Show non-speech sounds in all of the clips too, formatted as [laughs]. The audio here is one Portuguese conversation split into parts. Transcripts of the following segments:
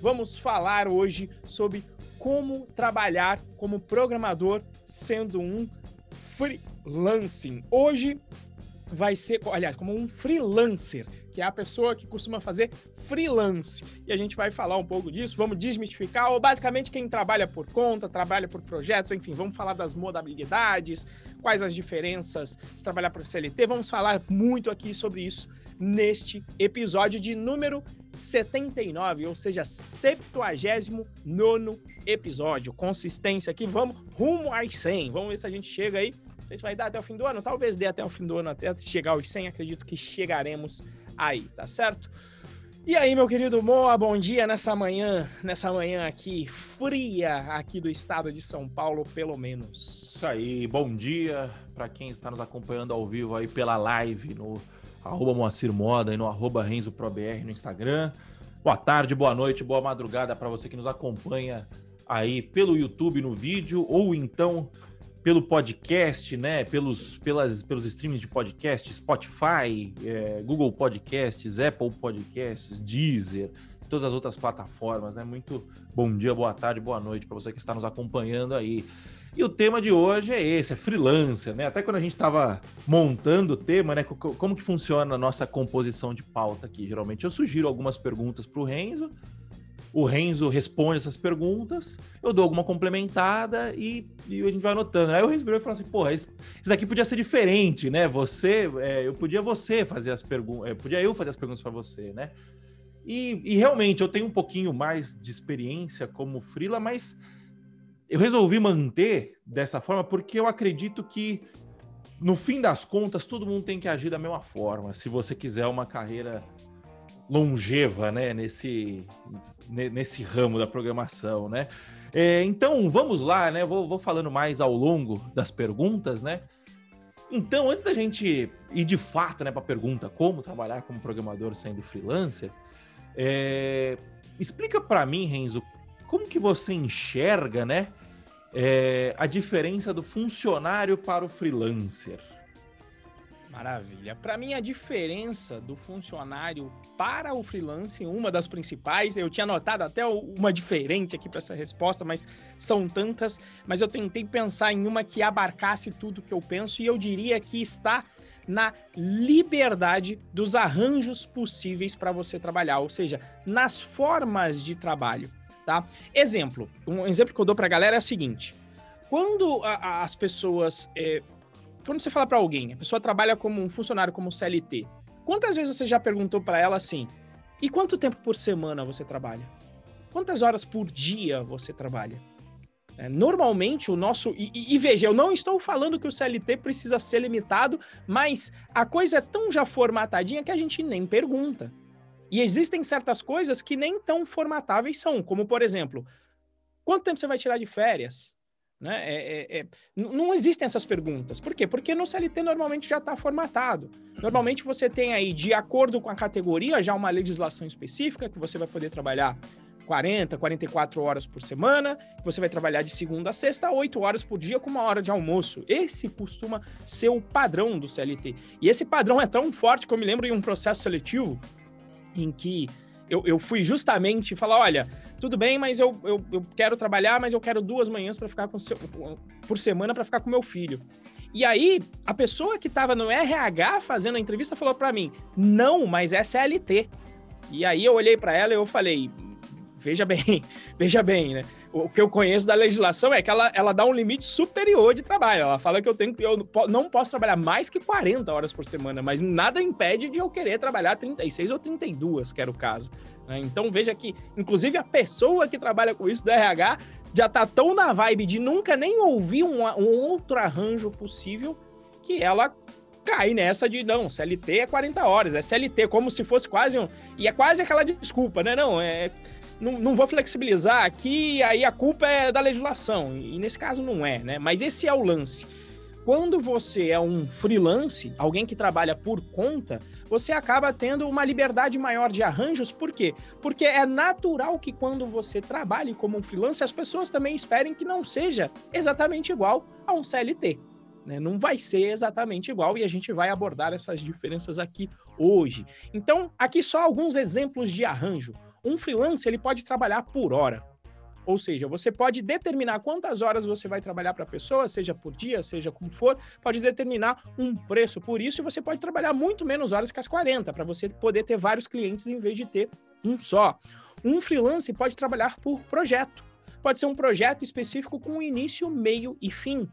Vamos falar hoje sobre como trabalhar como programador sendo um freelancing. Hoje vai ser, aliás, como um freelancer, que é a pessoa que costuma fazer freelance. E a gente vai falar um pouco disso, vamos desmistificar, ou basicamente quem trabalha por conta, trabalha por projetos, enfim, vamos falar das modalidades, quais as diferenças de trabalhar para CLT, vamos falar muito aqui sobre isso neste episódio de número 79, ou seja, 79 episódio. Consistência aqui, vamos rumo aos 100. Vamos ver se a gente chega aí. Não sei se vai dar até o fim do ano, talvez dê até o fim do ano, até chegar aos 100. Acredito que chegaremos aí, tá certo? E aí, meu querido Moa, bom dia nessa manhã, nessa manhã aqui fria aqui do estado de São Paulo, pelo menos. Isso aí, bom dia para quem está nos acompanhando ao vivo aí pela live no arroba Moacir Moda e no arroba RenzoProBR no Instagram. Boa tarde, boa noite, boa madrugada para você que nos acompanha aí pelo YouTube no vídeo ou então pelo podcast, né? Pelos, pelas, pelos streams de podcast, Spotify, é, Google Podcasts, Apple Podcasts, Deezer, todas as outras plataformas, né? Muito bom dia, boa tarde, boa noite para você que está nos acompanhando aí. E o tema de hoje é esse, é freelancer, né? Até quando a gente estava montando o tema, né? Como que funciona a nossa composição de pauta aqui? Geralmente eu sugiro algumas perguntas para o Renzo o Renzo responde essas perguntas, eu dou alguma complementada e, e a gente vai anotando. Aí o Renzo virou e falou assim: porra, isso, daqui podia ser diferente, né? Você, é, eu podia você fazer as perguntas, é, podia eu fazer as perguntas para você, né? E, e, realmente eu tenho um pouquinho mais de experiência como freela, mas eu resolvi manter dessa forma porque eu acredito que no fim das contas todo mundo tem que agir da mesma forma. Se você quiser uma carreira longeva, né, nesse, nesse ramo da programação, né? É, então, vamos lá, né? Vou, vou falando mais ao longo das perguntas, né? Então, antes da gente ir de fato né, para a pergunta como trabalhar como programador sendo freelancer, é, explica para mim, Renzo, como que você enxerga né, é, a diferença do funcionário para o freelancer? Maravilha. Para mim, a diferença do funcionário para o freelance, uma das principais, eu tinha notado até uma diferente aqui para essa resposta, mas são tantas, mas eu tentei pensar em uma que abarcasse tudo que eu penso e eu diria que está na liberdade dos arranjos possíveis para você trabalhar, ou seja, nas formas de trabalho, tá? Exemplo, um exemplo que eu dou para a galera é o seguinte: quando a, a, as pessoas é, quando você fala para alguém, a pessoa trabalha como um funcionário, como CLT, quantas vezes você já perguntou para ela assim: e quanto tempo por semana você trabalha? Quantas horas por dia você trabalha? É, normalmente o nosso. E, e, e, veja, eu não estou falando que o CLT precisa ser limitado, mas a coisa é tão já formatadinha que a gente nem pergunta. E existem certas coisas que nem tão formatáveis são, como por exemplo, quanto tempo você vai tirar de férias? Né? É, é, é, não existem essas perguntas. Por quê? Porque no CLT normalmente já está formatado. Normalmente você tem aí, de acordo com a categoria, já uma legislação específica que você vai poder trabalhar 40, 44 horas por semana, você vai trabalhar de segunda a sexta, 8 horas por dia com uma hora de almoço. Esse costuma ser o padrão do CLT. E esse padrão é tão forte que eu me lembro em um processo seletivo em que eu, eu fui justamente falar: olha, tudo bem, mas eu, eu, eu quero trabalhar, mas eu quero duas manhãs para ficar com seu, por semana para ficar com meu filho. E aí, a pessoa que estava no RH fazendo a entrevista falou para mim: não, mas é CLT. E aí eu olhei para ela e eu falei: veja bem, [laughs] veja bem, né? O que eu conheço da legislação é que ela, ela dá um limite superior de trabalho. Ela fala que eu tenho eu não posso trabalhar mais que 40 horas por semana, mas nada impede de eu querer trabalhar 36 ou 32, que era o caso. Né? Então veja que, inclusive, a pessoa que trabalha com isso do RH já tá tão na vibe de nunca nem ouvir um, um outro arranjo possível que ela cai nessa de não, CLT é 40 horas, é CLT, como se fosse quase um. E é quase aquela desculpa, né? Não, é não, não vou flexibilizar aqui, aí a culpa é da legislação. E nesse caso não é, né? Mas esse é o lance. Quando você é um freelance, alguém que trabalha por conta, você acaba tendo uma liberdade maior de arranjos. Por quê? Porque é natural que quando você trabalhe como um freelance, as pessoas também esperem que não seja exatamente igual a um CLT. Né? Não vai ser exatamente igual e a gente vai abordar essas diferenças aqui hoje. Então, aqui só alguns exemplos de arranjo. Um freelancer ele pode trabalhar por hora. Ou seja, você pode determinar quantas horas você vai trabalhar para a pessoa, seja por dia, seja como for, pode determinar um preço por isso você pode trabalhar muito menos horas que as 40, para você poder ter vários clientes em vez de ter um só. Um freelancer pode trabalhar por projeto. Pode ser um projeto específico com início, meio e fim,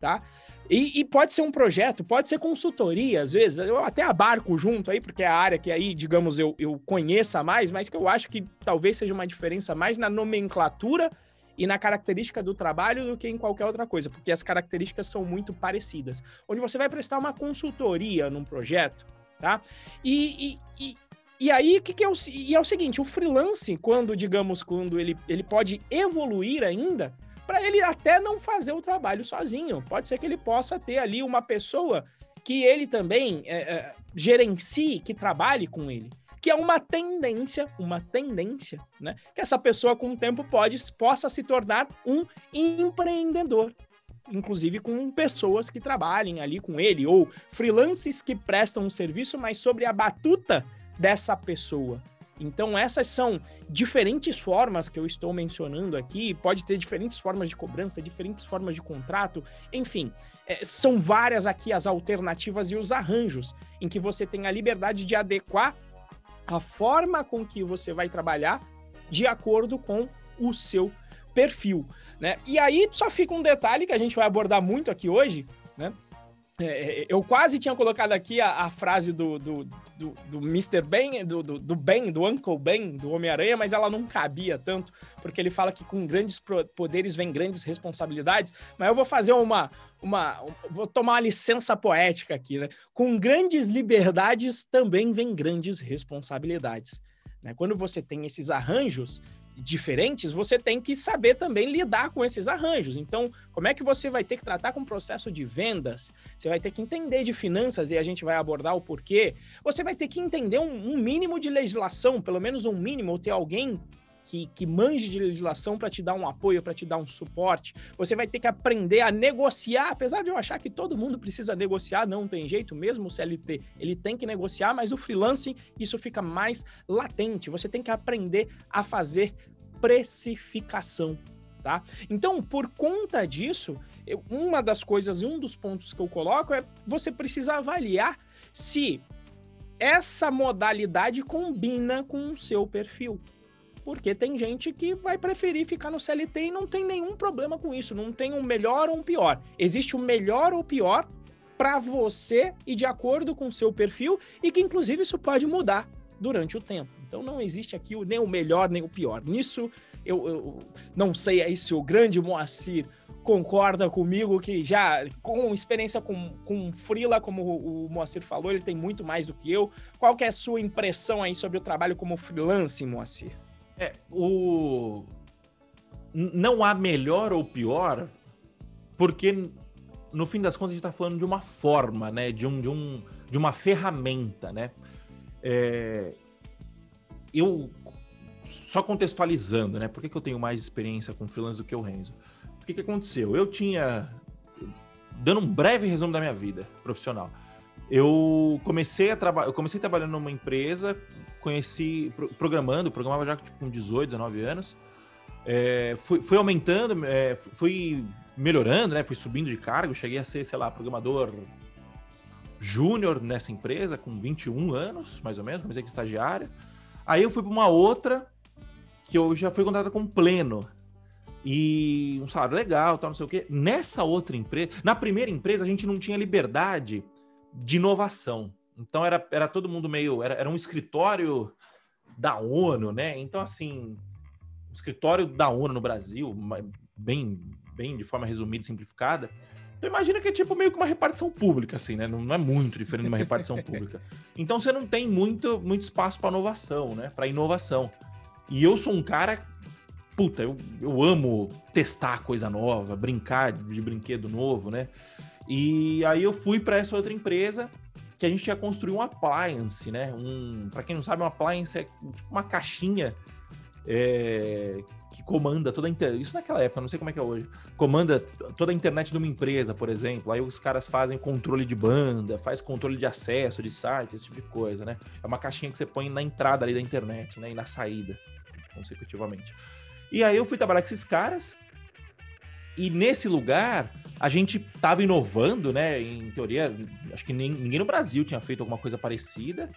tá? E, e, pode ser um projeto, pode ser consultoria, às vezes, eu até abarco junto aí, porque é a área que aí, digamos, eu, eu conheça mais, mas que eu acho que talvez seja uma diferença mais na nomenclatura e na característica do trabalho do que em qualquer outra coisa, porque as características são muito parecidas. Onde você vai prestar uma consultoria num projeto, tá? E, e, e, e aí, que, que é o, e é o seguinte, o freelance, quando, digamos, quando ele, ele pode evoluir ainda, para ele até não fazer o trabalho sozinho. Pode ser que ele possa ter ali uma pessoa que ele também é, é, gerencie, que trabalhe com ele. Que é uma tendência, uma tendência, né? Que essa pessoa com o tempo pode, possa se tornar um empreendedor. Inclusive com pessoas que trabalhem ali com ele, ou freelancers que prestam um serviço, mas sobre a batuta dessa pessoa. Então, essas são diferentes formas que eu estou mencionando aqui. Pode ter diferentes formas de cobrança, diferentes formas de contrato, enfim. É, são várias aqui as alternativas e os arranjos em que você tem a liberdade de adequar a forma com que você vai trabalhar de acordo com o seu perfil. Né? E aí só fica um detalhe que a gente vai abordar muito aqui hoje, né? É, é, eu quase tinha colocado aqui a, a frase do, do, do, do Mr. Ben, do, do, do, Ben, do Uncle Ben, do Homem-Aranha, mas ela não cabia tanto, porque ele fala que com grandes poderes vem grandes responsabilidades. Mas eu vou fazer uma. uma vou tomar uma licença poética aqui, né? Com grandes liberdades também vem grandes responsabilidades. Né? Quando você tem esses arranjos, diferentes, você tem que saber também lidar com esses arranjos. Então, como é que você vai ter que tratar com o processo de vendas? Você vai ter que entender de finanças e a gente vai abordar o porquê. Você vai ter que entender um, um mínimo de legislação, pelo menos um mínimo, ou ter alguém que, que manje de legislação para te dar um apoio, para te dar um suporte. Você vai ter que aprender a negociar, apesar de eu achar que todo mundo precisa negociar, não tem jeito, mesmo o CLT, ele tem que negociar, mas o freelancing, isso fica mais latente. Você tem que aprender a fazer precificação. Tá? Então, por conta disso, eu, uma das coisas um dos pontos que eu coloco é você precisa avaliar se essa modalidade combina com o seu perfil. Porque tem gente que vai preferir ficar no CLT e não tem nenhum problema com isso. Não tem um melhor ou um pior. Existe o um melhor ou pior para você e de acordo com o seu perfil e que inclusive isso pode mudar durante o tempo. Então não existe aqui nem o melhor nem o pior. Nisso eu, eu não sei aí se o grande Moacir concorda comigo que já com experiência com, com Frila, como o, o Moacir falou, ele tem muito mais do que eu. Qual que é a sua impressão aí sobre o trabalho como freelance, Moacir? É, o. Não há melhor ou pior, porque no fim das contas a gente está falando de uma forma, né? De, um, de, um, de uma ferramenta, né? É... Eu, só contextualizando, né? Por que, que eu tenho mais experiência com freelance do que o Renzo? O que, que aconteceu? Eu tinha. Dando um breve resumo da minha vida profissional. Eu comecei a trabalhar, eu comecei trabalhando numa empresa conheci programando, programava já tipo, com 18, 19 anos. É, fui, fui, aumentando, é, fui melhorando, né? Fui subindo de cargo, cheguei a ser, sei lá, programador júnior nessa empresa, com 21 anos, mais ou menos, comecei aqui estagiário. Aí eu fui para uma outra, que eu já fui contratado como pleno. E um salário legal, tal, não sei o quê. Nessa outra empresa, na primeira empresa, a gente não tinha liberdade de inovação. Então era, era todo mundo meio. Era, era um escritório da ONU, né? Então, assim, o escritório da ONU no Brasil, bem, bem de forma resumida e simplificada. Então imagina que é tipo meio que uma repartição pública, assim, né? Não, não é muito diferente de uma repartição [laughs] pública. Então você não tem muito, muito espaço para inovação, né? Para inovação. E eu sou um cara. Puta, eu, eu amo testar coisa nova, brincar de brinquedo novo, né? E aí eu fui para essa outra empresa que a gente ia construir um appliance, né? Um, para quem não sabe, um appliance é tipo uma caixinha é, que comanda toda a internet. Isso naquela época, não sei como é que é hoje. Comanda toda a internet de uma empresa, por exemplo. Aí os caras fazem controle de banda, faz controle de acesso de site, esse tipo de coisa, né? É uma caixinha que você põe na entrada ali da internet, né? E na saída, consecutivamente. E aí eu fui trabalhar com esses caras. E nesse lugar, a gente tava inovando, né? Em teoria, acho que nem, ninguém no Brasil tinha feito alguma coisa parecida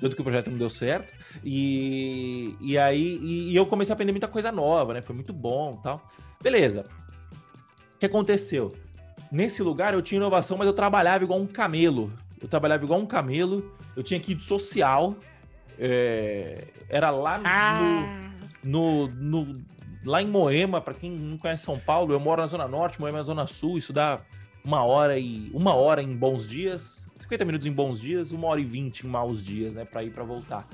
tanto que o projeto não deu certo. E, e aí e, e eu comecei a aprender muita coisa nova, né? Foi muito bom tal. Beleza. O que aconteceu? Nesse lugar eu tinha inovação, mas eu trabalhava igual um camelo. Eu trabalhava igual um camelo, eu tinha que ir de social. É, era lá no, ah. no, no, lá em Moema, para quem não conhece São Paulo, eu moro na Zona Norte, Moema é na Zona Sul, isso dá uma hora e uma hora em bons dias, 50 minutos em bons dias, uma hora e vinte em maus dias, né? Pra ir pra voltar.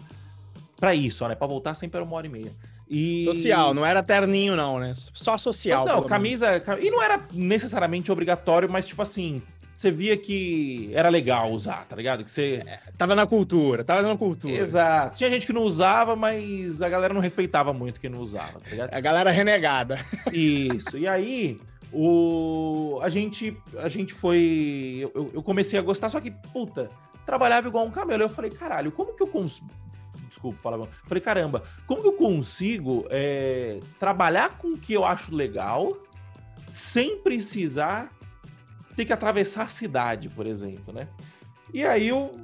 Pra isso, né? Pra voltar sempre era uma hora e meia. E... Social, não era terninho, não, né? Só social. Mas não, camisa. Menos. E não era necessariamente obrigatório, mas tipo assim, você via que era legal usar, tá ligado? Que você. É, tava na cultura, tava na cultura. Exato. Tinha gente que não usava, mas a galera não respeitava muito quem não usava, tá ligado? A galera renegada. Isso. E aí, o, a gente a gente foi. Eu, eu, comecei a gostar, só que, puta, trabalhava igual um camelo. Eu falei, caralho, como que eu consigo. Desculpa, palavrão. Falei, caramba, como que eu consigo é, trabalhar com o que eu acho legal sem precisar ter que atravessar a cidade, por exemplo, né? E aí eu,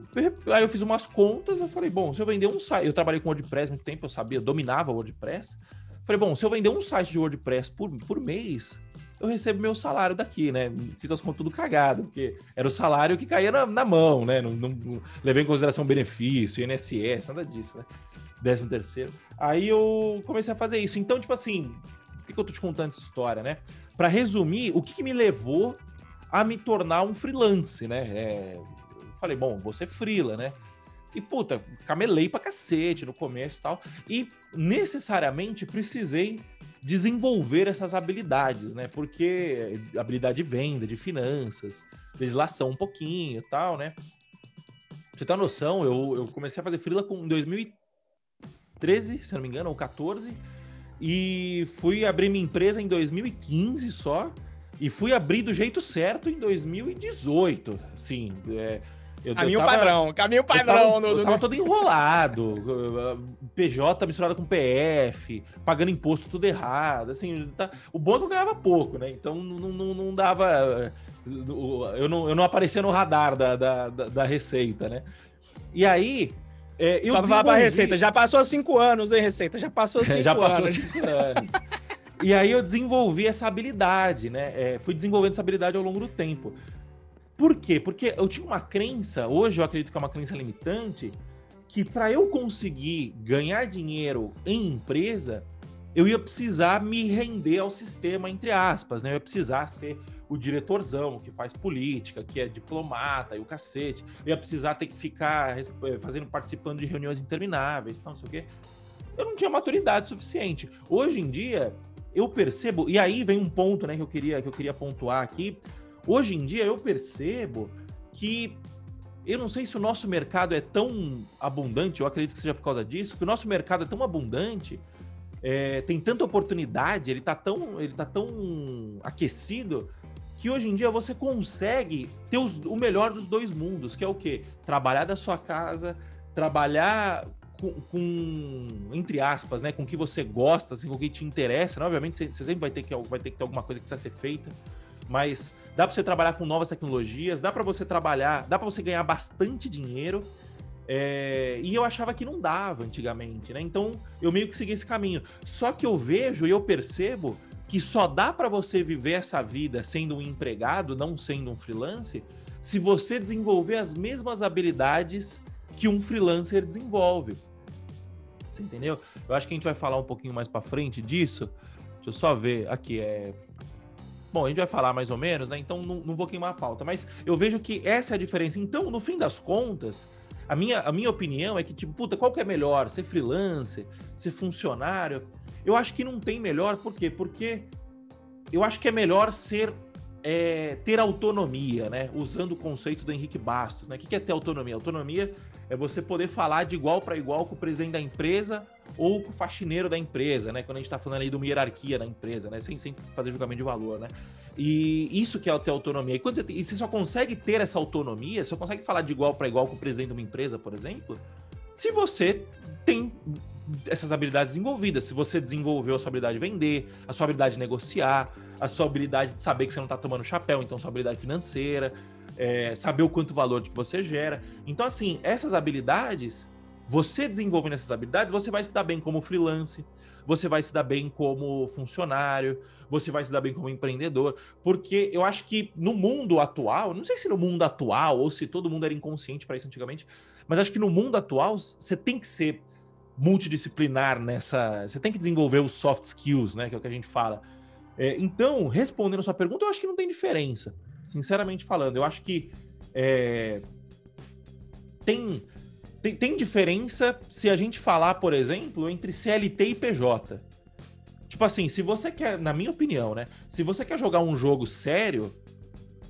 aí eu fiz umas contas, eu falei, bom, se eu vender um site, eu trabalhei com WordPress muito tempo, eu sabia, dominava o WordPress. Falei, bom, se eu vender um site de WordPress por, por mês, eu recebo meu salário daqui, né? Fiz as contas tudo cagado, porque era o salário que caía na, na mão, né? Não, não, não, levei em consideração benefício, INSS, nada disso, né? Décimo terceiro. Aí eu comecei a fazer isso. Então, tipo assim, por que, que eu tô te contando essa história, né? Para resumir, o que, que, me levou a me tornar um freelance, né? É, falei, bom, vou ser freela, né? E, puta, camelei pra cacete no começo e tal. E necessariamente precisei desenvolver essas habilidades, né? Porque habilidade de venda, de finanças, legislação um pouquinho e tal, né? Você ter uma noção, eu, eu comecei a fazer freela com, em 2013, se não me engano, ou 14, e fui abrir minha empresa em 2015 só, e fui abrir do jeito certo em 2018, assim, é, eu, caminho eu tava, padrão, caminho padrão. Eu tava, eu tava todo enrolado. [laughs] PJ misturado com PF, pagando imposto tudo errado. Assim, tá, o é eu ganhava pouco, né? Então não, não, não dava. Eu não, eu não aparecia no radar da, da, da, da receita, né? E aí. É, eu desenvolvi... pra Receita, já passou cinco anos, hein, Receita? Já passou [laughs] cinco já anos. Já passou cinco anos. [laughs] e aí eu desenvolvi essa habilidade, né? É, fui desenvolvendo essa habilidade ao longo do tempo. Por quê? Porque eu tinha uma crença, hoje eu acredito que é uma crença limitante, que para eu conseguir ganhar dinheiro em empresa, eu ia precisar me render ao sistema, entre aspas, né? Eu ia precisar ser o diretorzão que faz política, que é diplomata e o cacete. Eu ia precisar ter que ficar eh, fazendo, participando de reuniões intermináveis, tal, não sei o quê. Eu não tinha maturidade suficiente. Hoje em dia, eu percebo, e aí vem um ponto, né, que eu queria, que eu queria pontuar aqui, Hoje em dia eu percebo que eu não sei se o nosso mercado é tão abundante, eu acredito que seja por causa disso, que o nosso mercado é tão abundante, é, tem tanta oportunidade, ele está tão, ele tá tão aquecido, que hoje em dia você consegue ter os, o melhor dos dois mundos, que é o quê? Trabalhar da sua casa, trabalhar com, com, entre aspas, né, com o que você gosta, assim, com o que te interessa, né? obviamente você, sempre vai ter, que, vai ter que ter alguma coisa que precisa ser feita, mas dá para você trabalhar com novas tecnologias, dá para você trabalhar, dá para você ganhar bastante dinheiro. É, e eu achava que não dava antigamente, né? Então eu meio que segui esse caminho. Só que eu vejo e eu percebo que só dá para você viver essa vida sendo um empregado, não sendo um freelance, se você desenvolver as mesmas habilidades que um freelancer desenvolve. Você entendeu? Eu acho que a gente vai falar um pouquinho mais para frente disso. Deixa eu só ver aqui é Bom, a gente vai falar mais ou menos, né? Então não, não vou queimar a pauta, mas eu vejo que essa é a diferença. Então, no fim das contas, a minha, a minha opinião é que, tipo, puta, qual que é melhor? Ser freelancer? Ser funcionário? Eu acho que não tem melhor, por quê? Porque eu acho que é melhor ser é ter autonomia, né? Usando o conceito do Henrique Bastos, né? O que é ter autonomia? Autonomia é você poder falar de igual para igual com o presidente da empresa ou com o faxineiro da empresa, né? Quando a gente está falando aí de uma hierarquia da empresa, né? Sem, sem fazer julgamento de valor, né? E isso que é ter autonomia. E quando você, e você só consegue ter essa autonomia, você só consegue falar de igual para igual com o presidente de uma empresa, por exemplo, se você tem essas habilidades envolvidas. Se você desenvolveu a sua habilidade de vender, a sua habilidade de negociar, a sua habilidade de saber que você não está tomando chapéu, então sua habilidade financeira, é, saber o quanto valor que você gera. Então, assim, essas habilidades, você desenvolvendo essas habilidades, você vai se dar bem como freelance, você vai se dar bem como funcionário, você vai se dar bem como empreendedor, porque eu acho que no mundo atual, não sei se no mundo atual ou se todo mundo era inconsciente para isso antigamente, mas acho que no mundo atual você tem que ser multidisciplinar nessa. Você tem que desenvolver os soft skills, né? Que é o que a gente fala. É, então, respondendo a sua pergunta, eu acho que não tem diferença. Sinceramente falando, eu acho que é, tem, tem, tem diferença se a gente falar, por exemplo, entre CLT e PJ. Tipo assim, se você quer, na minha opinião, né? Se você quer jogar um jogo sério,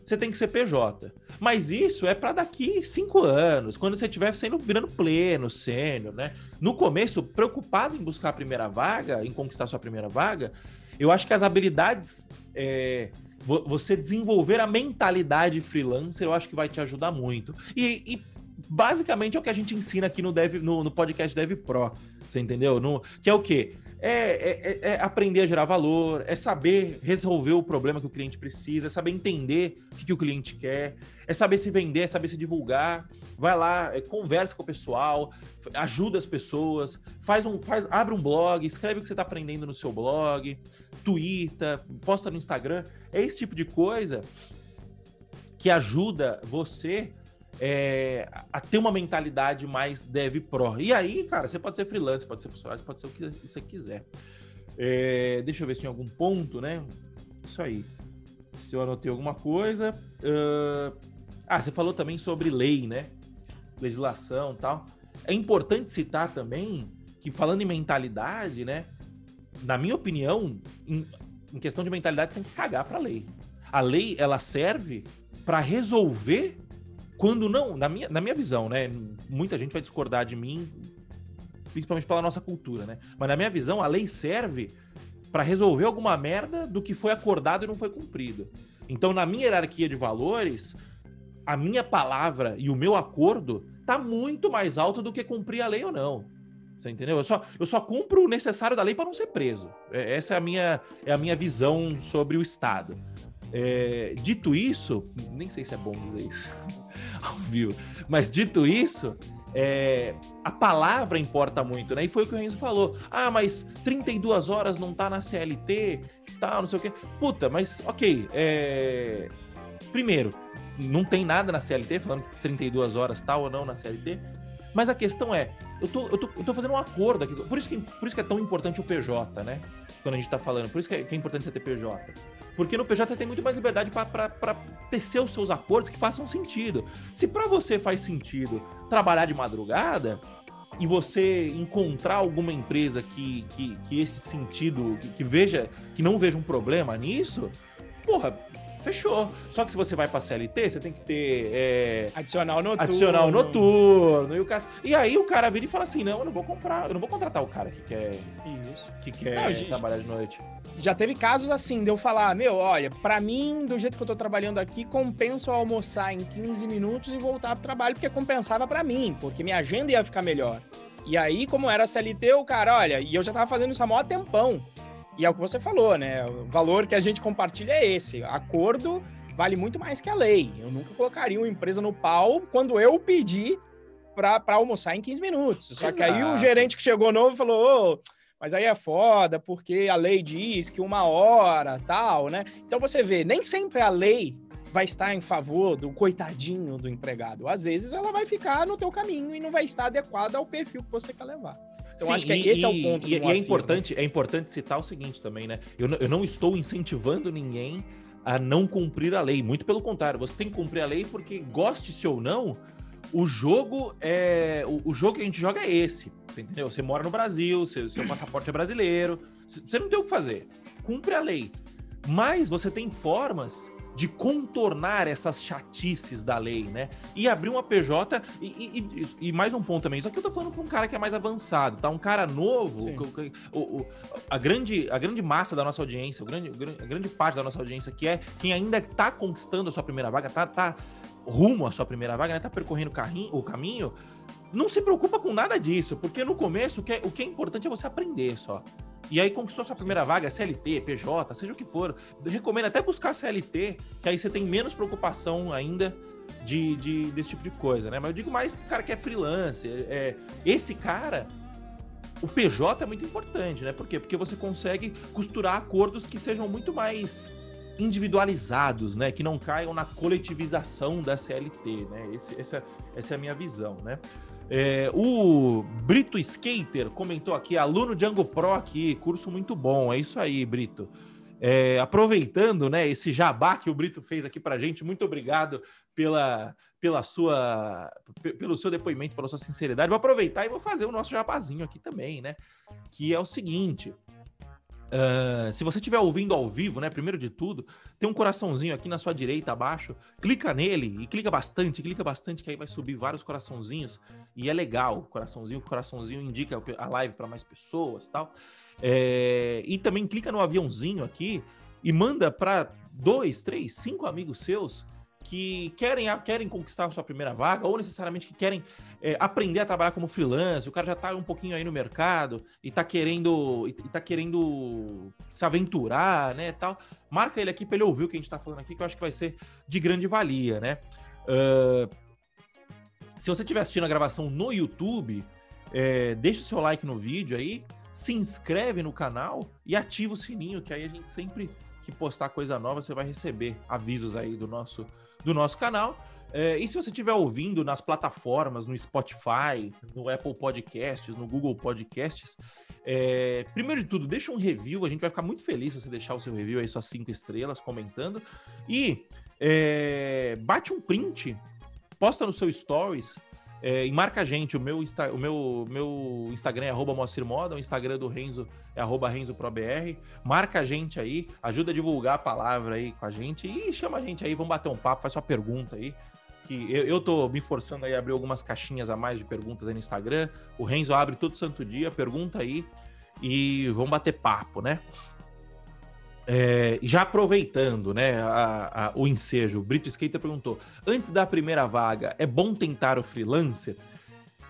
você tem que ser PJ. Mas isso é para daqui cinco anos, quando você estiver sendo virando pleno, sênior, né? No começo, preocupado em buscar a primeira vaga, em conquistar sua primeira vaga, eu acho que as habilidades, é, você desenvolver a mentalidade freelancer, eu acho que vai te ajudar muito. E, e basicamente é o que a gente ensina aqui no, Dev, no, no podcast Dev Pro, você entendeu? No, que é o quê? É, é, é, é, aprender a gerar valor, é saber resolver o problema que o cliente precisa, é saber entender o que, que o cliente quer, é saber se vender, é saber se divulgar. Vai lá, é, conversa com o pessoal, ajuda as pessoas, faz um, faz, abre um blog, escreve o que você está aprendendo no seu blog, twitta, posta no Instagram. É esse tipo de coisa que ajuda você é, a ter uma mentalidade mais dev pro. E aí, cara, você pode ser freelance, pode ser funcionário, pode ser o que você quiser. É, deixa eu ver se tem algum ponto, né? Isso aí. Se eu anotei alguma coisa. Uh... Ah, você falou também sobre lei, né? Legislação tal. É importante citar também que, falando em mentalidade, né? Na minha opinião, em, em questão de mentalidade, você tem que cagar pra lei. A lei, ela serve para resolver quando não, na minha, na minha visão, né? Muita gente vai discordar de mim, principalmente pela nossa cultura, né? Mas na minha visão, a lei serve para resolver alguma merda do que foi acordado e não foi cumprido. Então, na minha hierarquia de valores, a minha palavra e o meu acordo tá muito mais alto do que cumprir a lei ou não. Você entendeu? Eu só, eu só cumpro o necessário da lei para não ser preso. É, essa é a minha, é a minha visão sobre o Estado. É, dito isso, nem sei se é bom dizer isso [laughs] ao vivo, mas dito isso, é, a palavra importa muito, né? E foi o que o Renzo falou. Ah, mas 32 horas não tá na CLT, tal, não sei o quê. Puta, mas ok. É... Primeiro, não tem nada na CLT falando que 32 horas tal ou não na CLT. Mas a questão é, eu tô, eu tô, eu tô fazendo um acordo aqui. Por isso, que, por isso que é tão importante o PJ, né? Quando a gente tá falando. Por isso que é, que é importante você ter PJ. Porque no PJ você tem muito mais liberdade para tecer os seus acordos que façam sentido. Se para você faz sentido trabalhar de madrugada, e você encontrar alguma empresa que, que, que esse sentido, que, que, veja, que não veja um problema nisso, porra, fechou. Só que se você vai pra CLT, você tem que ter. É, adicional noturno. Adicional noturno. E, o cara, e aí o cara vira e fala assim: não, eu não vou comprar, eu não vou contratar o cara que quer. Isso. Que quer não, gente, trabalhar de noite. Já teve casos assim, de eu falar, meu, olha, para mim, do jeito que eu tô trabalhando aqui, compensa eu almoçar em 15 minutos e voltar pro trabalho, porque compensava para mim, porque minha agenda ia ficar melhor. E aí, como era CLT, o cara, olha, e eu já tava fazendo isso há tempão. E é o que você falou, né? O valor que a gente compartilha é esse. Acordo vale muito mais que a lei. Eu nunca colocaria uma empresa no pau quando eu pedi para almoçar em 15 minutos. Só Exato. que aí o gerente que chegou novo falou: oh, mas aí é foda, porque a lei diz que uma hora, tal, né? Então você vê, nem sempre a lei vai estar em favor do coitadinho do empregado. Às vezes ela vai ficar no teu caminho e não vai estar adequada ao perfil que você quer levar. Então Sim, acho que e, esse é o ponto. E, e é importante, é importante citar o seguinte também, né? Eu, eu não estou incentivando ninguém a não cumprir a lei. Muito pelo contrário, você tem que cumprir a lei porque, goste-se ou não, o jogo é. O, o, jogo que a gente joga é esse. Você entendeu? Você mora no Brasil, seu, seu passaporte é brasileiro. Você não tem o que fazer. Cumpre a lei. Mas você tem formas de contornar essas chatices da lei, né? E abrir uma PJ. E, e, e, mais um ponto também. Isso aqui eu tô falando com um cara que é mais avançado, tá? Um cara novo. O, o, a, grande, a grande massa da nossa audiência, o grande, a grande parte da nossa audiência, que é quem ainda tá conquistando a sua primeira vaga, tá, tá rumo à sua primeira vaga, né? Tá percorrendo o, carrinho, o caminho. Não se preocupa com nada disso, porque no começo o que é, o que é importante é você aprender só. E aí conquistou sua primeira vaga, CLT, PJ, seja o que for. Recomendo até buscar CLT, que aí você tem menos preocupação ainda de, de desse tipo de coisa, né? Mas eu digo mais pro cara que é freelance. É, esse cara, o PJ é muito importante, né? Por quê? Porque você consegue costurar acordos que sejam muito mais individualizados, né? Que não caiam na coletivização da CLT, né? Esse, essa, essa é a minha visão, né? É, o Brito Skater comentou aqui, aluno Django Pro aqui, curso muito bom. É isso aí, Brito. É, aproveitando, né, esse jabá que o Brito fez aqui para gente, muito obrigado pela, pela sua, pelo seu depoimento, pela sua sinceridade. Vou aproveitar e vou fazer o nosso jabazinho aqui também, né? Que é o seguinte: Uh, se você estiver ouvindo ao vivo, né? Primeiro de tudo, tem um coraçãozinho aqui na sua direita abaixo. Clica nele e clica bastante, clica bastante, que aí vai subir vários coraçãozinhos. E é legal, coraçãozinho, coraçãozinho indica a live para mais pessoas tal. É, e também clica no aviãozinho aqui e manda para dois, três, cinco amigos seus que querem, querem conquistar a sua primeira vaga, ou necessariamente que querem é, aprender a trabalhar como freelance, o cara já está um pouquinho aí no mercado e está querendo, e tá querendo se aventurar, né, tal. Marca ele aqui para ele ouvir o que a gente está falando aqui, que eu acho que vai ser de grande valia, né. Uh, se você estiver assistindo a gravação no YouTube, é, deixa o seu like no vídeo aí, se inscreve no canal e ativa o sininho, que aí a gente sempre que postar coisa nova, você vai receber avisos aí do nosso do nosso canal. É, e se você estiver ouvindo nas plataformas, no Spotify, no Apple Podcasts, no Google Podcasts, é, primeiro de tudo, deixa um review. A gente vai ficar muito feliz se você deixar o seu review aí, suas cinco estrelas, comentando. E é, bate um print, posta no seu Stories é, e marca a gente, o meu, Insta, o meu, meu Instagram é arroba Moacir Moda, o Instagram do Renzo é arroba RenzoProBR. Marca a gente aí, ajuda a divulgar a palavra aí com a gente e chama a gente aí, vamos bater um papo, faz sua pergunta aí. Que eu, eu tô me forçando aí a abrir algumas caixinhas a mais de perguntas aí no Instagram. O Renzo abre todo santo dia, pergunta aí e vamos bater papo, né? É, já aproveitando né, a, a, o ensejo, o Brito Skater perguntou: antes da primeira vaga, é bom tentar o freelancer?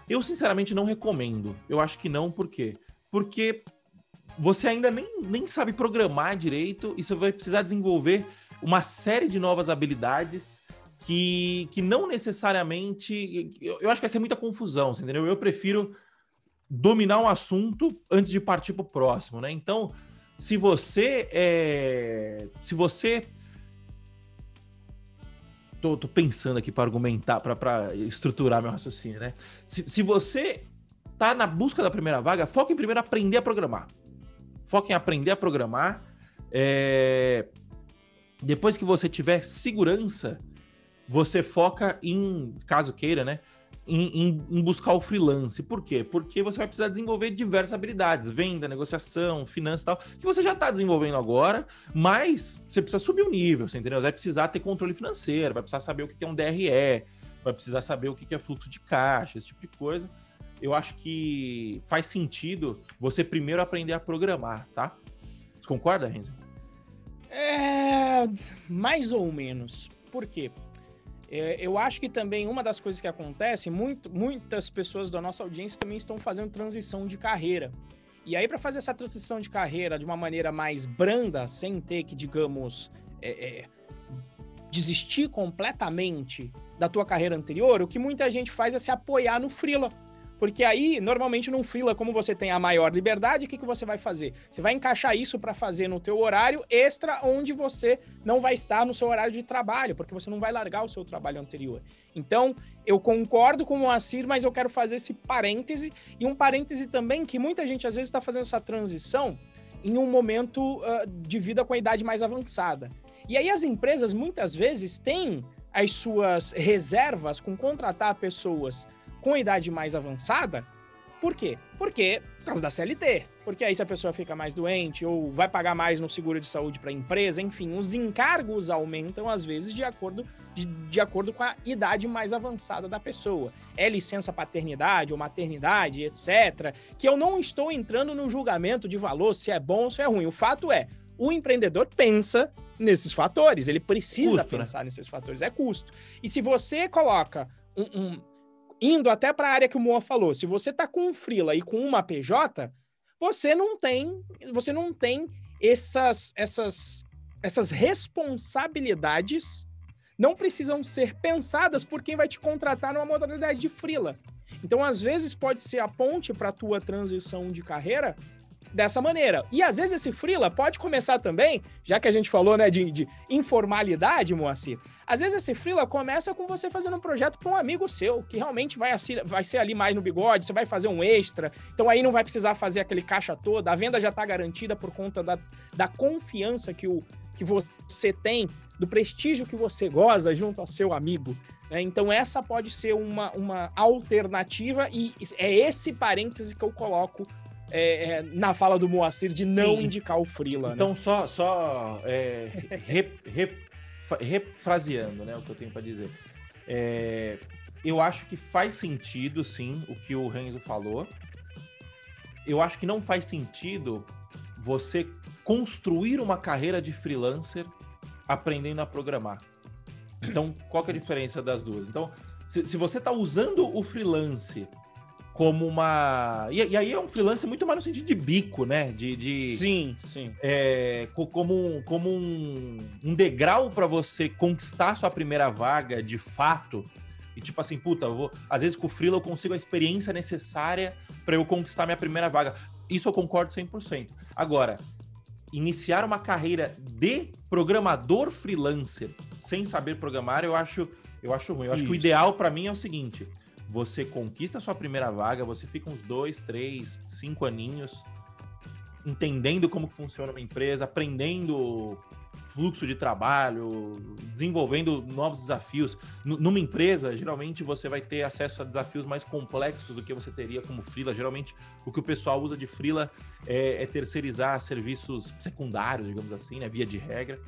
Eu sinceramente não recomendo. Eu acho que não, por quê? Porque você ainda nem, nem sabe programar direito e você vai precisar desenvolver uma série de novas habilidades que, que não necessariamente. Eu, eu acho que vai ser muita confusão, entendeu? Eu prefiro dominar um assunto antes de partir para o próximo, né? Então se você é, se você tô, tô pensando aqui para argumentar, para estruturar meu raciocínio, né? Se, se você tá na busca da primeira vaga, foca em primeiro aprender a programar. Foca em aprender a programar. É... Depois que você tiver segurança, você foca em, caso queira, né? em, em, em, buscar o freelance. Por quê? Porque você vai precisar desenvolver diversas habilidades, venda, negociação, finanças e tal, que você já está desenvolvendo agora, mas você precisa subir o nível, você entendeu? Você vai precisar ter controle financeiro, vai precisar saber o que é um DRE, vai precisar saber o que é fluxo de caixa, esse tipo de coisa. Eu acho que faz sentido você primeiro aprender a programar, tá? Você concorda, Renzo? É, mais ou menos. Por quê? É, eu acho que também uma das coisas que acontece, muito, muitas pessoas da nossa audiência também estão fazendo transição de carreira. E aí, para fazer essa transição de carreira de uma maneira mais branda, sem ter que, digamos, é, é, desistir completamente da tua carreira anterior, o que muita gente faz é se apoiar no freela. Porque aí, normalmente, num freela, como você tem a maior liberdade, o que, que você vai fazer? Você vai encaixar isso para fazer no teu horário extra, onde você não vai estar no seu horário de trabalho, porque você não vai largar o seu trabalho anterior. Então, eu concordo com o Moacir, mas eu quero fazer esse parêntese, e um parêntese também que muita gente, às vezes, está fazendo essa transição em um momento uh, de vida com a idade mais avançada. E aí as empresas, muitas vezes, têm as suas reservas com contratar pessoas com idade mais avançada, Por quê? Porque por causa da CLT. Porque aí se a pessoa fica mais doente ou vai pagar mais no seguro de saúde para a empresa, enfim, os encargos aumentam às vezes de acordo, de, de acordo com a idade mais avançada da pessoa. É licença paternidade ou maternidade, etc. Que eu não estou entrando no julgamento de valor se é bom ou se é ruim. O fato é, o empreendedor pensa nesses fatores, ele precisa custo, né? pensar né? nesses fatores, é custo. E se você coloca um, um indo até para a área que o Moa falou, se você tá com um freela e com uma PJ, você não tem, você não tem essas essas essas responsabilidades não precisam ser pensadas por quem vai te contratar numa modalidade de freela. Então, às vezes pode ser a ponte para a tua transição de carreira dessa maneira. E às vezes esse freela pode começar também, já que a gente falou, né, de, de informalidade, Moacir. Às vezes esse freela começa com você fazendo um projeto para um amigo seu, que realmente vai, vai ser ali mais no bigode, você vai fazer um extra, então aí não vai precisar fazer aquele caixa todo, a venda já está garantida por conta da, da confiança que, o, que você tem, do prestígio que você goza junto ao seu amigo. Né? Então essa pode ser uma, uma alternativa e é esse parêntese que eu coloco é, é, na fala do Moacir de não indicar o Freela. Né? Então, né? só, só é, re, re, refraseando né, o que eu tenho para dizer. É, eu acho que faz sentido, sim, o que o Renzo falou. Eu acho que não faz sentido você construir uma carreira de freelancer aprendendo a programar. Então, qual é a diferença das duas? Então, se, se você está usando o freelance como uma. E, e, aí é um freelance muito mais no sentido de bico, né? De, de sim, sim. É, como, como um, um degrau para você conquistar sua primeira vaga de fato. E tipo assim, puta, vou. Às vezes com o Freela eu consigo a experiência necessária para eu conquistar minha primeira vaga. Isso eu concordo 100%. Agora, iniciar uma carreira de programador freelancer sem saber programar, eu acho, eu acho ruim. Eu acho Isso. que o ideal para mim é o seguinte: você conquista a sua primeira vaga, você fica uns dois, três, cinco aninhos entendendo como funciona uma empresa, aprendendo fluxo de trabalho, desenvolvendo novos desafios. Numa empresa, geralmente você vai ter acesso a desafios mais complexos do que você teria como freela. Geralmente, o que o pessoal usa de freela é, é terceirizar serviços secundários, digamos assim, né, via de regra.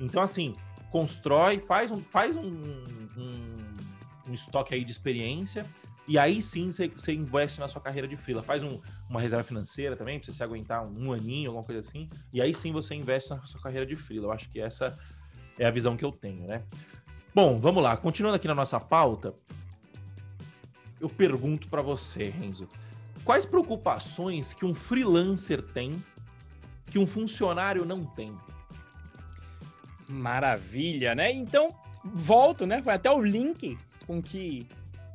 Então, assim, constrói, faz um, faz um, um um estoque aí de experiência, e aí sim você investe na sua carreira de freela. Faz um, uma reserva financeira também, pra você se aguentar um, um, aninho, alguma coisa assim, e aí sim você investe na sua carreira de freela. Eu acho que essa é a visão que eu tenho, né? Bom, vamos lá. Continuando aqui na nossa pauta, eu pergunto para você, Renzo, quais preocupações que um freelancer tem que um funcionário não tem? Maravilha, né? Então, volto, né? Vai até o link com que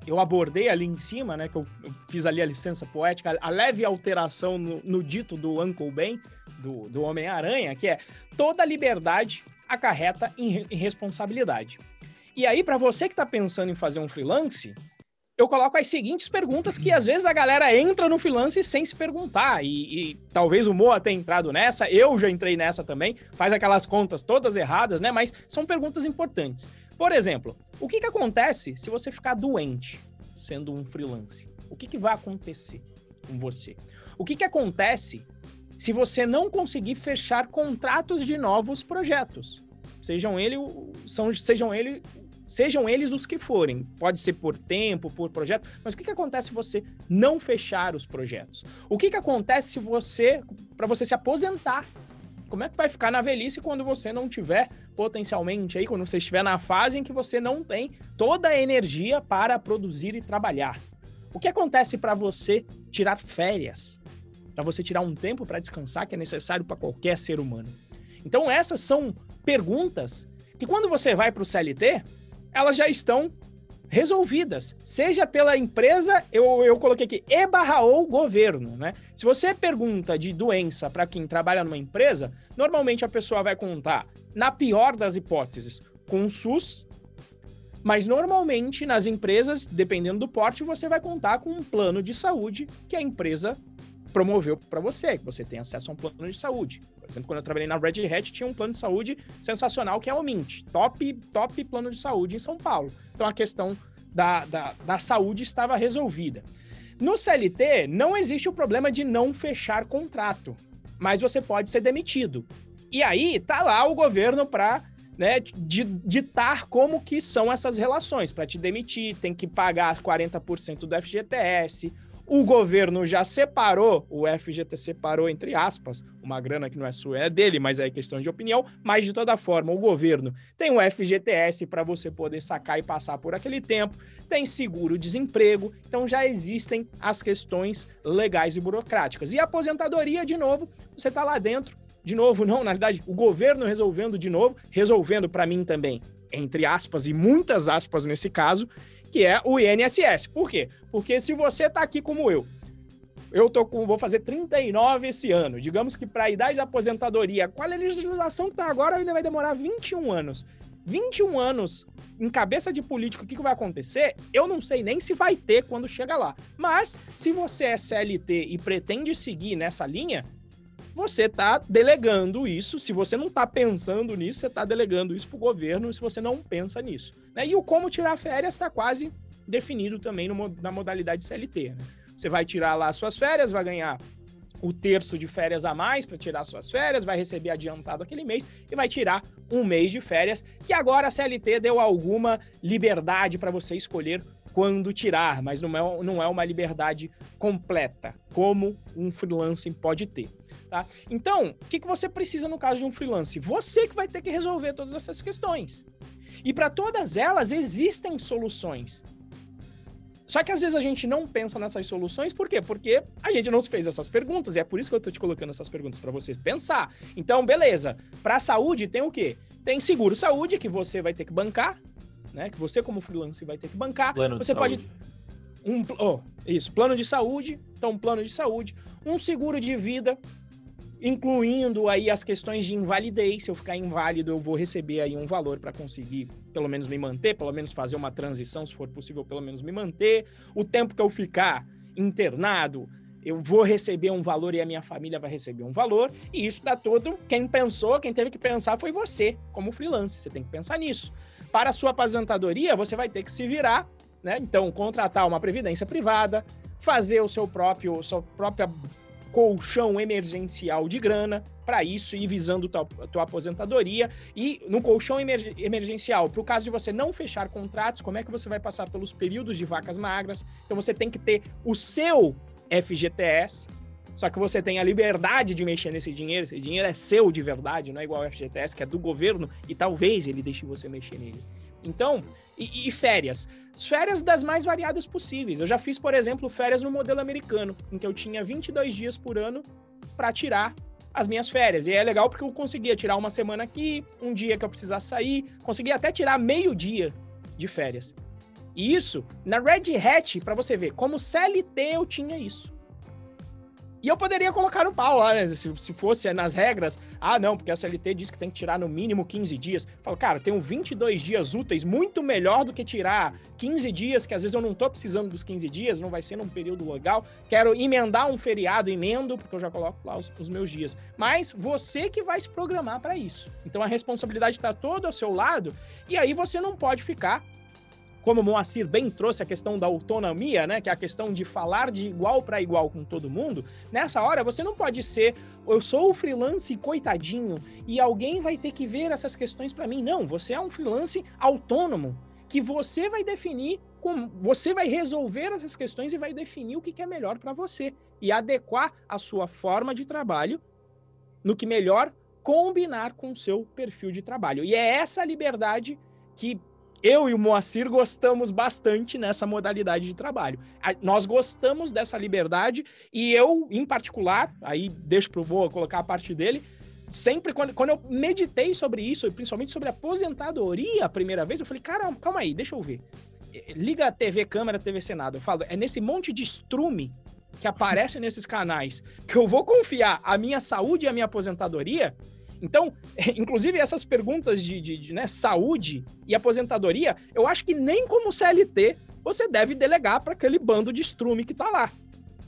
eu abordei ali em cima, né? Que eu, eu fiz ali a licença poética, a leve alteração no, no dito do Uncle Ben, do, do Homem-Aranha, que é toda liberdade acarreta em, em responsabilidade. E aí, para você que está pensando em fazer um freelance, eu coloco as seguintes perguntas que às vezes a galera entra no freelance sem se perguntar. E, e, talvez o Moa tenha entrado nessa, eu já entrei nessa também, faz aquelas contas todas erradas, né? Mas são perguntas importantes. Por exemplo, o que, que acontece se você ficar doente sendo um freelance? O que, que vai acontecer com você? O que, que acontece se você não conseguir fechar contratos de novos projetos? Sejam, ele, são, sejam, ele, sejam eles os que forem. Pode ser por tempo, por projeto, mas o que, que acontece se você não fechar os projetos? O que, que acontece se você, para você se aposentar como é que vai ficar na velhice quando você não tiver potencialmente aí, quando você estiver na fase em que você não tem toda a energia para produzir e trabalhar? O que acontece para você tirar férias? Para você tirar um tempo para descansar que é necessário para qualquer ser humano? Então essas são perguntas que quando você vai para o CLT, elas já estão resolvidas, seja pela empresa, eu, eu coloquei aqui, e barra ou governo, né? Se você pergunta de doença para quem trabalha numa empresa, normalmente a pessoa vai contar, na pior das hipóteses, com o SUS, mas normalmente nas empresas, dependendo do porte, você vai contar com um plano de saúde que a empresa promoveu para você, que você tem acesso a um plano de saúde. Por exemplo, quando eu trabalhei na Red Hat, tinha um plano de saúde sensacional que é o Mint, top, top plano de saúde em São Paulo. Então a questão da, da, da saúde estava resolvida. No CLT, não existe o problema de não fechar contrato, mas você pode ser demitido. E aí, tá lá o governo para né, ditar como que são essas relações. Para te demitir, tem que pagar 40% do FGTS, o governo já separou, o FGT separou, entre aspas, uma grana que não é sua, é dele, mas é questão de opinião. Mas, de toda forma, o governo tem o FGTS para você poder sacar e passar por aquele tempo, tem seguro-desemprego, então já existem as questões legais e burocráticas. E a aposentadoria, de novo, você está lá dentro, de novo, não, na verdade, o governo resolvendo de novo, resolvendo para mim também, entre aspas e muitas aspas nesse caso, que é o INSS. Por quê? Porque se você tá aqui como eu, eu tô com, vou fazer 39 esse ano. Digamos que para a idade da aposentadoria, qual é a legislação que tá agora ainda vai demorar 21 anos. 21 anos em cabeça de político, o que, que vai acontecer? Eu não sei nem se vai ter quando chega lá. Mas, se você é CLT e pretende seguir nessa linha, você está delegando isso. Se você não está pensando nisso, você está delegando isso para o governo se você não pensa nisso. Né? E o como tirar férias está quase definido também no, na modalidade CLT. Né? Você vai tirar lá suas férias, vai ganhar o terço de férias a mais para tirar suas férias, vai receber adiantado aquele mês e vai tirar um mês de férias, que agora a CLT deu alguma liberdade para você escolher quando tirar, mas não é, não é uma liberdade completa, como um freelancing pode ter. Tá? Então, o que, que você precisa no caso de um freelance? Você que vai ter que resolver todas essas questões. E para todas elas existem soluções. Só que às vezes a gente não pensa nessas soluções, por quê? Porque a gente não se fez essas perguntas, e é por isso que eu tô te colocando essas perguntas para você pensar. Então, beleza. Para saúde tem o quê? Tem seguro saúde que você vai ter que bancar, né? Que você, como freelancer, vai ter que bancar. Plano você pode. Saúde. Um, oh, isso, plano de saúde, então um plano de saúde, um seguro de vida, incluindo aí as questões de invalidez. Se eu ficar inválido, eu vou receber aí um valor para conseguir pelo menos me manter, pelo menos fazer uma transição, se for possível, pelo menos me manter. O tempo que eu ficar internado, eu vou receber um valor e a minha família vai receber um valor. E isso dá todo. Quem pensou, quem teve que pensar foi você, como freelancer. Você tem que pensar nisso. Para a sua aposentadoria, você vai ter que se virar, né? Então, contratar uma previdência privada, fazer o seu próprio, sua própria colchão emergencial de grana para isso e visando tua, tua aposentadoria. E no colchão emer emergencial, para o caso de você não fechar contratos, como é que você vai passar pelos períodos de vacas magras? Então você tem que ter o seu FGTS, só que você tem a liberdade de mexer nesse dinheiro, esse dinheiro é seu de verdade, não é igual ao FGTS, que é do governo, e talvez ele deixe você mexer nele. Então, e, e, férias? Férias das mais variadas possíveis. Eu já fiz, por exemplo, férias no modelo americano, em que eu tinha 22 dias por ano para tirar as minhas férias. E é legal porque eu conseguia tirar uma semana aqui, um dia que eu precisasse sair, conseguia até tirar meio dia de férias. E isso, na Red Hat, para você ver, como CLT eu tinha isso. E eu poderia colocar no pau lá, né? Se, se fosse nas regras, ah, não, porque a CLT diz que tem que tirar no mínimo 15 dias. Falo, cara, tenho 22 dias úteis, muito melhor do que tirar 15 dias, que às vezes eu não tô precisando dos 15 dias, não vai ser num período legal. Quero emendar um feriado, emendo, porque eu já coloco lá os, os meus dias. Mas você que vai se programar para isso. Então a responsabilidade está toda ao seu lado, e aí você não pode ficar como Moacir bem trouxe a questão da autonomia, né, que é a questão de falar de igual para igual com todo mundo, nessa hora você não pode ser eu sou o freelance coitadinho e alguém vai ter que ver essas questões para mim. Não, você é um freelance autônomo que você vai definir como você vai resolver essas questões e vai definir o que é melhor para você e adequar a sua forma de trabalho no que melhor combinar com o seu perfil de trabalho. E é essa liberdade que eu e o Moacir gostamos bastante nessa modalidade de trabalho. Nós gostamos dessa liberdade e eu, em particular, aí deixo pro Boa colocar a parte dele, sempre quando, quando eu meditei sobre isso, principalmente sobre aposentadoria a primeira vez, eu falei, cara, calma aí, deixa eu ver. Liga a TV Câmara, TV Senado. Eu falo, é nesse monte de estrume que aparece nesses canais que eu vou confiar a minha saúde e a minha aposentadoria então, [laughs] inclusive essas perguntas de, de, de né, saúde e aposentadoria, eu acho que nem como CLT você deve delegar para aquele bando de estrume que tá lá.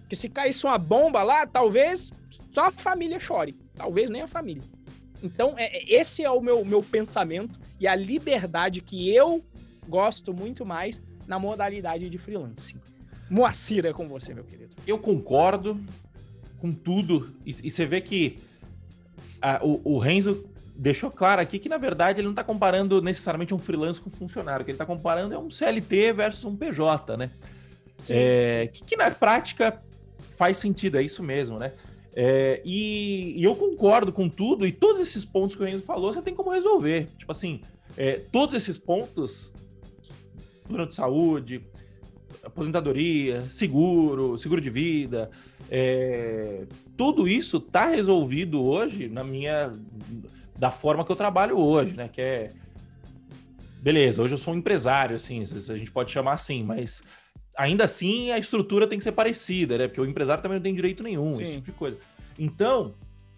Que se caísse uma bomba lá, talvez só a família chore, talvez nem a família. Então, é, é, esse é o meu, meu pensamento e a liberdade que eu gosto muito mais na modalidade de freelancing. Moacir, é com você, meu querido. Eu concordo com tudo. E você vê que a, o, o Renzo deixou claro aqui que, na verdade, ele não está comparando necessariamente um freelance com um funcionário. O que ele está comparando é um CLT versus um PJ, né? Sim, é, sim. Que, que, na prática faz sentido, é isso mesmo, né? É, e, e, eu concordo com tudo, e todos esses pontos que o Renzo falou, você tem como resolver. Tipo assim, é, todos esses pontos, plano de saúde, aposentadoria, seguro, seguro de vida, é, tudo isso está resolvido hoje na minha da forma que eu trabalho hoje, né? Que é beleza, hoje eu sou um empresário, assim, a gente pode chamar assim, mas ainda assim a estrutura tem que ser parecida, né? Porque o empresário também não tem direito nenhum, Sim. esse tipo de coisa. Então,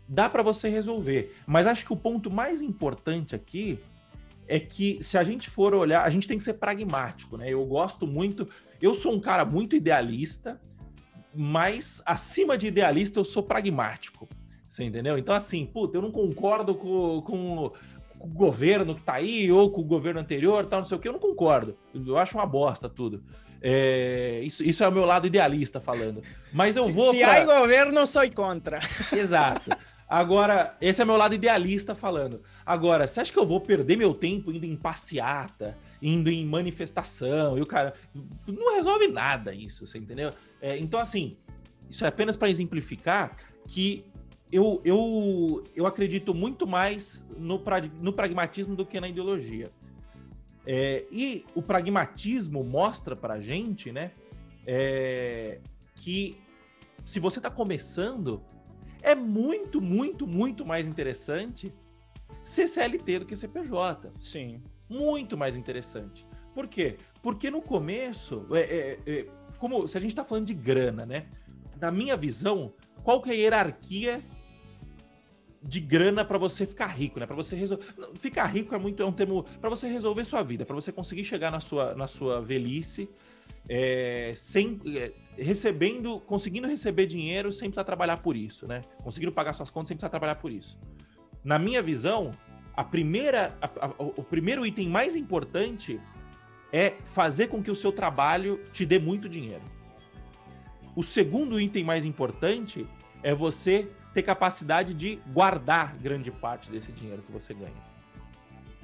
dá para você resolver. Mas acho que o ponto mais importante aqui é que se a gente for olhar, a gente tem que ser pragmático, né? Eu gosto muito, eu sou um cara muito idealista, mas acima de idealista eu sou pragmático. Você entendeu? Então, assim, puta, eu não concordo com, com, com, o governo que tá aí, ou com o governo anterior, tal, não sei o que, eu não concordo. Eu acho uma bosta tudo. É, isso, isso é o meu lado idealista falando. Mas eu se, vou. Se pra... há governo, sou contra. [laughs] Exato. Agora, esse é meu lado idealista falando. Agora, você acha que eu vou perder meu tempo indo em passeata, indo em manifestação, e o cara. Não resolve nada isso, você entendeu? É, então, assim, isso é apenas para exemplificar que eu, eu, eu acredito muito mais no, no pragmatismo do que na ideologia. É, e o pragmatismo mostra pra gente, né, é, que se você está começando, é muito, muito, muito mais interessante ser CLT do que CPJ. Sim. Muito mais interessante. Por quê? Porque no começo, é, é, é como se a gente está falando de grana, né? Na minha visão, qual que é a hierarquia de grana para você ficar rico, né? Para você resolver. Ficar rico é muito é um termo para você resolver sua vida, para você conseguir chegar na sua, na sua velhice é, sem é, recebendo, conseguindo receber dinheiro sem precisar trabalhar por isso, né? Conseguindo pagar suas contas sem precisar trabalhar por isso. Na minha visão, a primeira, a, a, o primeiro item mais importante é fazer com que o seu trabalho te dê muito dinheiro. O segundo item mais importante é você ter capacidade de guardar grande parte desse dinheiro que você ganha.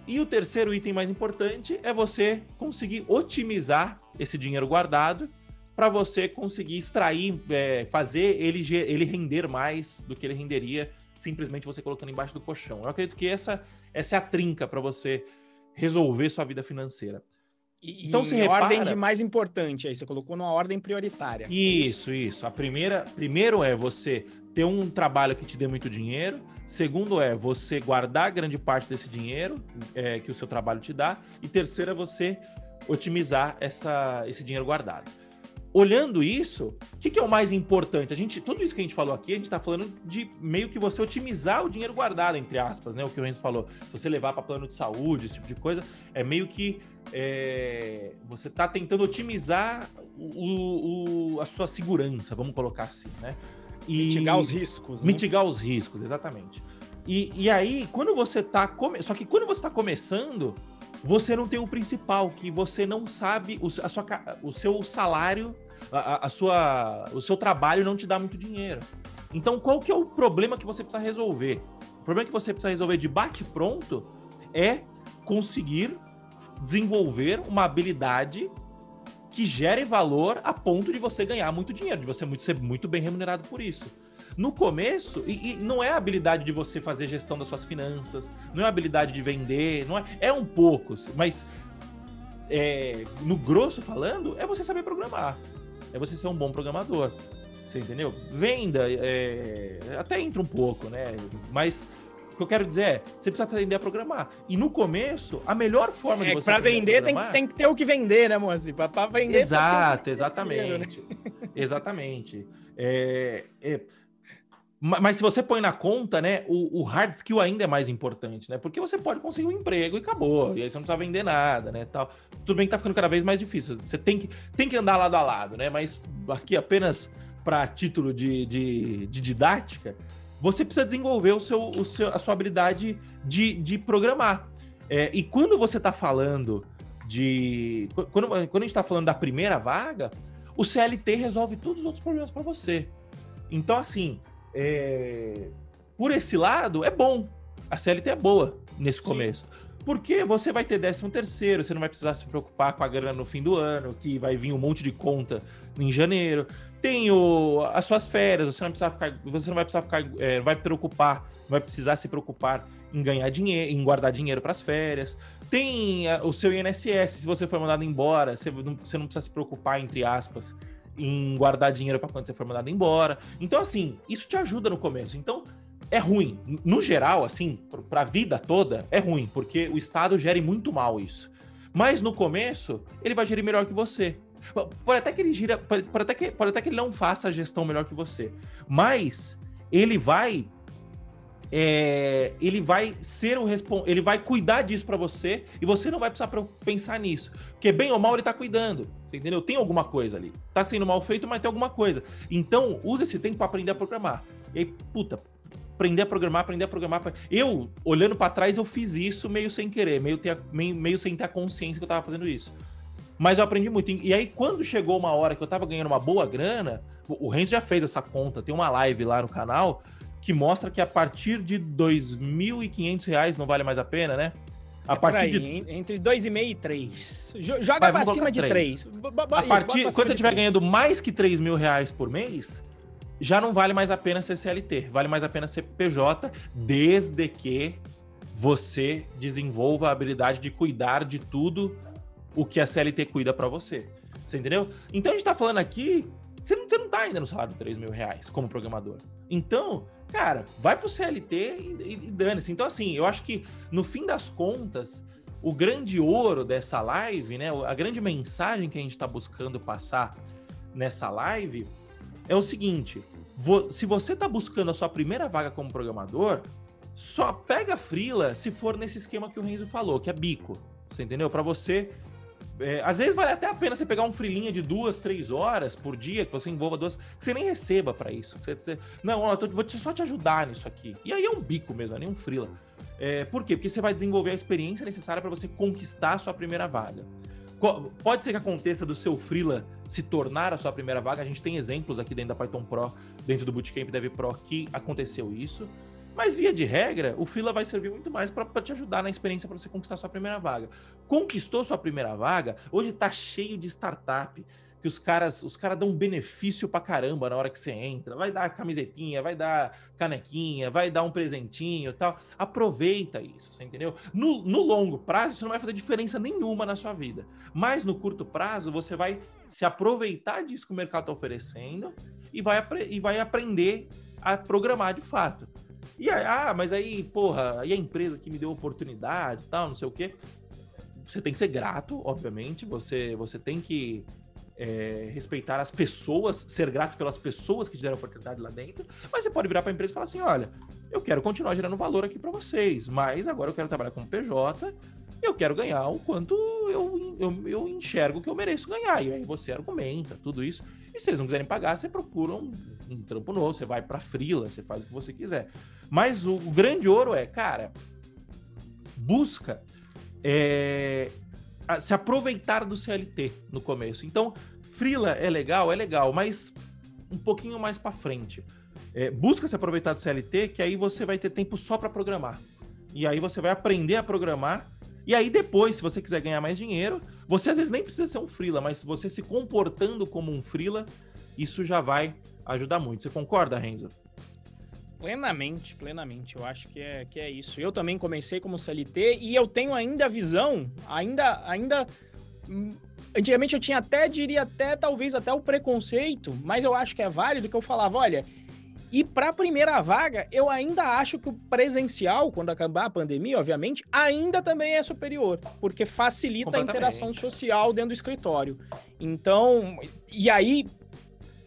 E o terceiro item mais importante é você conseguir otimizar esse dinheiro guardado para você conseguir extrair, é, fazer ele, ele render mais do que ele renderia simplesmente você colocando embaixo do colchão. Eu acredito que essa, essa é a trinca para você resolver sua vida financeira. E, então, se repara... ordem de mais importante, aí você colocou numa ordem prioritária. Isso, isso. A primeira, primeiro é você ter um trabalho que te dê muito dinheiro. Segundo é você guardar grande parte desse dinheiro é, que o seu trabalho te dá. E terceiro é você otimizar essa, esse dinheiro guardado olhando isso, o que, que, é o mais importante? A gente, tudo isso que a gente falou aqui, a gente está falando de meio que você otimizar o dinheiro guardado, entre aspas, né? O que o Renzo falou. Se você levar para plano de saúde, esse tipo de coisa, é meio que é, você está tentando otimizar o, o, a sua segurança, vamos colocar assim, né? E mitigar os riscos. Né? Mitigar os riscos, exatamente. E, e aí, quando você está come... Só que quando você está começando, você não tem o principal, que você não sabe o, a sua, o seu salário a, a, sua, o seu trabalho não te dá muito dinheiro. Então, qual que é o problema que você precisa resolver? O problema que você precisa resolver de bate-pronto é conseguir desenvolver uma habilidade que gere valor a ponto de você ganhar muito dinheiro, de você muito, ser muito bem remunerado por isso. No começo, e, e, não é a habilidade de você fazer gestão das suas finanças, não é a habilidade de vender, não é, é um pouco, mas é, no grosso falando, é você saber programar é você ser um bom programador. Você entendeu? Venda, é, até entra um pouco, né? Mas o que eu quero dizer é, você precisa aprender a programar. E no começo, a melhor forma é, de você Para vender tem que, tem que ter o que vender, né, moça? Para vender... Exato, exatamente. exatamente. É, é, mas se você põe na conta, né, o, o, hard skill ainda é mais importante, né? Porque você pode conseguir um emprego e acabou. E aí você não precisa vender nada, né? Tal. Tudo bem que tá ficando cada vez mais difícil. Você tem que, tem que andar lado a lado, né? Mas aqui apenas para título de, de, de, didática, você precisa desenvolver o seu, o seu, a sua habilidade de, de programar. É, e quando você está falando de. Quando, quando a gente está falando da primeira vaga, o CLT resolve todos os outros problemas para você. Então, assim, é... por esse lado, é bom. A CLT é boa nesse começo. Sim. Porque você vai ter 13 terceiro, você não vai precisar se preocupar com a grana no fim do ano, que vai vir um monte de conta em janeiro. Tem o, as suas férias, você não, precisa ficar, você não vai precisar ficar, é, vai preocupar, vai precisar se preocupar em ganhar dinheiro, em guardar dinheiro para as férias. Tem a, o seu INSS, se você for mandado embora, você não, você não precisa se preocupar, entre aspas, em guardar dinheiro para quando você for mandado embora. Então, assim, isso te ajuda no começo. Então, é ruim. No geral, assim, para a vida toda, é ruim, porque o Estado gere muito mal isso. Mas no começo, ele vai gerir melhor que você. Pode até que ele gira, pode, pode, até que, pode até que ele não faça a gestão melhor que você. Mas ele vai é, ele vai ser o ele vai cuidar disso para você e você não vai precisar pensar nisso. Porque bem ou mal ele tá cuidando. Você entendeu? Tem alguma coisa ali. Tá sendo mal feito, mas tem alguma coisa. Então, use esse tempo para aprender a programar. E aí, puta, aprender a programar, aprender a programar. Eu, olhando para trás, eu fiz isso meio sem querer, meio, ter, meio, meio sem ter a consciência que eu tava fazendo isso. Mas eu aprendi muito. E aí, quando chegou uma hora que eu tava ganhando uma boa grana, o Renzo já fez essa conta, tem uma live lá no canal que mostra que a partir de R$ 2.500 não vale mais a pena, né? A é partir aí, de... Entre 2,5 e 3. Joga Vai, pra cima de 3. A partir, quando você estiver ganhando mais que 3 mil reais por mês, já não vale mais a pena ser CLT. Vale mais a pena ser PJ, desde que você desenvolva a habilidade de cuidar de tudo o que a CLT cuida para você. Você entendeu? Então a gente tá falando aqui, você não, você não tá ainda no salário de 3 mil reais como programador. Então, cara, vai pro CLT e, e, dane-se. Então, assim, eu acho que no fim das contas, o grande ouro dessa live, né? A grande mensagem que a gente está buscando passar nessa live é o seguinte: se você está buscando a sua primeira vaga como programador, só pega frila se for nesse esquema que o Renzo falou, que é bico. Você entendeu? Para você é, às vezes vale até a pena você pegar um frilinha de duas, três horas por dia, que você envolva duas, que você nem receba para isso. Você, você, não, eu tô, vou te, só te ajudar nisso aqui. E aí é um bico mesmo, é nem um frila. É, por quê? Porque você vai desenvolver a experiência necessária para você conquistar a sua primeira vaga. Pode ser que aconteça do seu freela se tornar a sua primeira vaga. A gente tem exemplos aqui dentro da Python Pro, dentro do Bootcamp Dev Pro, que aconteceu isso. Mas, via de regra, o Fila vai servir muito mais para te ajudar na experiência para você conquistar sua primeira vaga. Conquistou sua primeira vaga, hoje está cheio de startup que os caras os caras dão benefício pra caramba na hora que você entra. Vai dar camisetinha, vai dar canequinha, vai dar um presentinho e tal. Aproveita isso, você entendeu? No, no longo prazo, isso não vai fazer diferença nenhuma na sua vida. Mas no curto prazo, você vai se aproveitar disso que o mercado está oferecendo e vai, e vai aprender a programar de fato. E aí, ah, mas aí, porra, e a empresa que me deu oportunidade e tal, não sei o quê. Você tem que ser grato, obviamente. Você, você tem que é, respeitar as pessoas, ser grato pelas pessoas que te deram oportunidade lá dentro. Mas você pode virar para a empresa e falar assim: olha, eu quero continuar gerando valor aqui para vocês, mas agora eu quero trabalhar como PJ eu quero ganhar o quanto eu, eu, eu enxergo que eu mereço ganhar. E aí você argumenta tudo isso. E se eles não quiserem pagar, você procura um, um trampo novo, você vai para frila, você faz o que você quiser. Mas o, o grande ouro é, cara, busca é, se aproveitar do CLT no começo. Então, frila é legal, é legal, mas um pouquinho mais para frente. É, busca se aproveitar do CLT, que aí você vai ter tempo só para programar. E aí você vai aprender a programar. E aí depois, se você quiser ganhar mais dinheiro, você às vezes nem precisa ser um frila, mas você se comportando como um frila, isso já vai ajudar muito. Você concorda, Renzo? Plenamente, plenamente. Eu acho que é, que é isso. Eu também comecei como CLT e eu tenho ainda a visão, ainda, ainda. Hum, antigamente eu tinha até, diria até, talvez até o preconceito, mas eu acho que é válido que eu falava, olha, e para a primeira vaga, eu ainda acho que o presencial, quando acabar a pandemia, obviamente, ainda também é superior, porque facilita a interação social dentro do escritório. Então, e aí,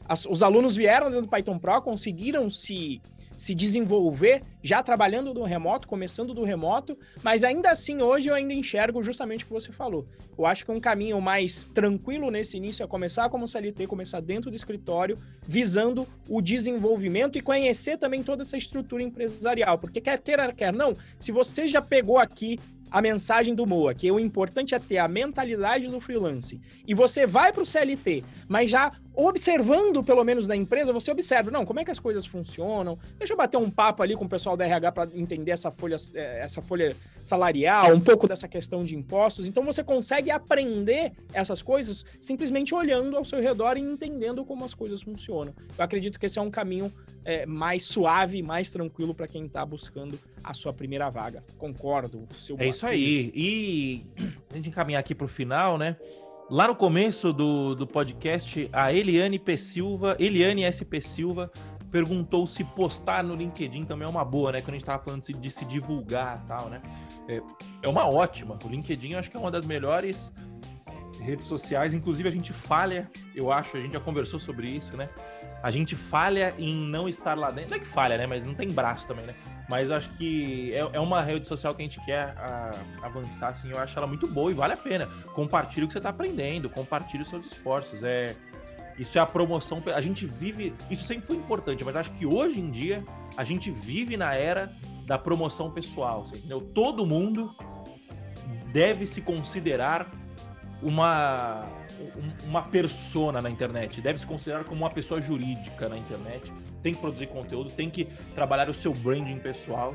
as, os alunos vieram dentro do Python Pro, conseguiram se se desenvolver já trabalhando do remoto, começando do remoto, mas ainda assim hoje eu ainda enxergo justamente o que você falou. Eu acho que um caminho mais tranquilo nesse início é começar como CLT, começar dentro do escritório, visando o desenvolvimento e conhecer também toda essa estrutura empresarial, porque quer queira, quer não, se você já pegou aqui a mensagem do Moa, que o importante é ter a mentalidade do freelance. E você vai para o CLT, mas já observando, pelo menos na empresa, você observa, não, como é que as coisas funcionam? Deixa eu bater um papo ali com o pessoal da RH para entender essa folha, eh, essa folha salarial, um pouco dessa questão de impostos. Então você consegue aprender essas coisas simplesmente olhando ao seu redor e entendendo como as coisas funcionam. Eu acredito que esse é um caminho é, mais suave, mais tranquilo para quem está buscando a sua primeira vaga. Concordo. Seu é isso aí. E a gente encaminhar aqui para o final, né? Lá no começo do, do podcast, a Eliane P. Silva, Eliane SP Silva, perguntou se postar no LinkedIn também é uma boa, né? Quando a gente tava falando de se divulgar e tal, né? É, é uma ótima. O LinkedIn eu acho que é uma das melhores redes sociais. Inclusive, a gente falha, eu acho, a gente já conversou sobre isso, né? A gente falha em não estar lá dentro. Não é que falha, né? Mas não tem braço também, né? Mas acho que é, é uma rede social que a gente quer a, avançar, assim. Eu acho ela muito boa e vale a pena. Compartilhe o que você está aprendendo, compartilhe os seus esforços. É, isso é a promoção. A gente vive. Isso sempre foi importante, mas acho que hoje em dia a gente vive na era da promoção pessoal. Entendeu? Todo mundo deve se considerar uma uma persona na internet, deve se considerar como uma pessoa jurídica na internet, tem que produzir conteúdo, tem que trabalhar o seu branding pessoal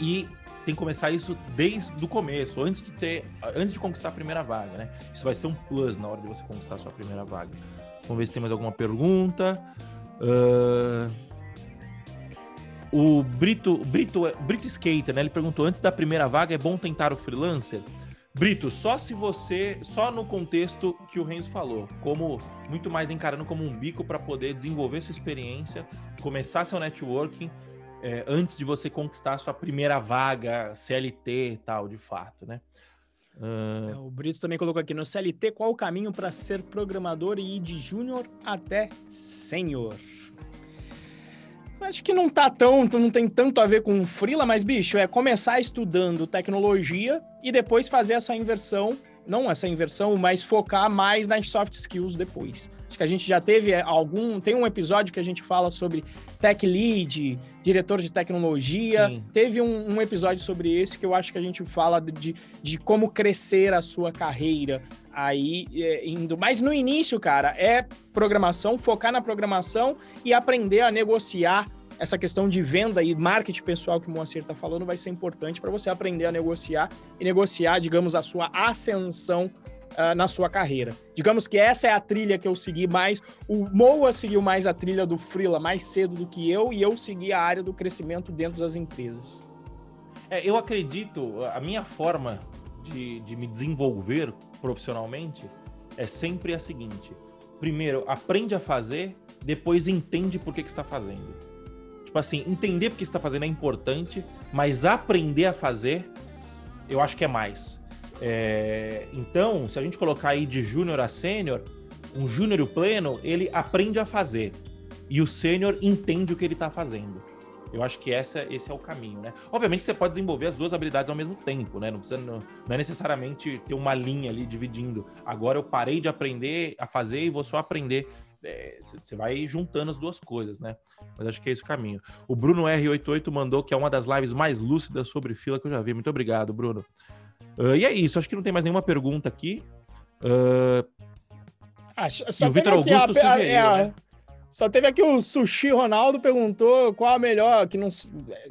e tem que começar isso desde o começo, antes de ter, antes de conquistar a primeira vaga, né? Isso vai ser um plus na hora de você conquistar a sua primeira vaga. Vamos ver se tem mais alguma pergunta. Uh... O Brito, Brito, Brito Skater, né? Ele perguntou: antes da primeira vaga, é bom tentar o freelancer? Brito, só se você, só no contexto que o Renzo falou, como muito mais encarando como um bico para poder desenvolver sua experiência, começar seu networking é, antes de você conquistar sua primeira vaga CLT e tal, de fato, né? Uh... O Brito também colocou aqui no CLT qual o caminho para ser programador e ir de júnior até sênior. Acho que não tá tão, não tem tanto a ver com freela, mas bicho, é começar estudando tecnologia e depois fazer essa inversão, não essa inversão, mas focar mais nas soft skills depois. Acho que a gente já teve algum, tem um episódio que a gente fala sobre tech lead, diretor de tecnologia. Sim. Teve um, um, episódio sobre esse que eu acho que a gente fala de, de como crescer a sua carreira aí é, indo. Mas no início, cara, é programação, focar na programação e aprender a negociar essa questão de venda e marketing pessoal que o Moacir está falando vai ser importante para você aprender a negociar e negociar, digamos, a sua ascensão uh, na sua carreira. Digamos que essa é a trilha que eu segui mais. O Moa seguiu mais a trilha do Freela mais cedo do que eu e eu segui a área do crescimento dentro das empresas. É, eu acredito, a minha forma de, de me desenvolver profissionalmente é sempre a seguinte: primeiro, aprende a fazer, depois entende por que, que está fazendo. Tipo assim, entender por que está fazendo é importante, mas aprender a fazer, eu acho que é mais. É, então, se a gente colocar aí de júnior a sênior, um júnior pleno, ele aprende a fazer. E o sênior entende o que ele está fazendo. Eu acho que essa, esse é o caminho, né? Obviamente você pode desenvolver as duas habilidades ao mesmo tempo, né? Não, precisa, não, não, é necessariamente ter uma linha ali dividindo. Agora eu parei de aprender a fazer e vou só aprender. É, você vai juntando as duas coisas, né? Mas acho que é esse o caminho. O Bruno R88 mandou que é uma das lives mais lúcidas sobre fila que eu já vi. Muito obrigado, Bruno. Uh, e é isso, acho que não tem mais nenhuma pergunta aqui. Uh, ah, só o Vitor Augusto a, sugeriu, a, a, né? Só teve aqui o Sushi Ronaldo perguntou qual a melhor, que não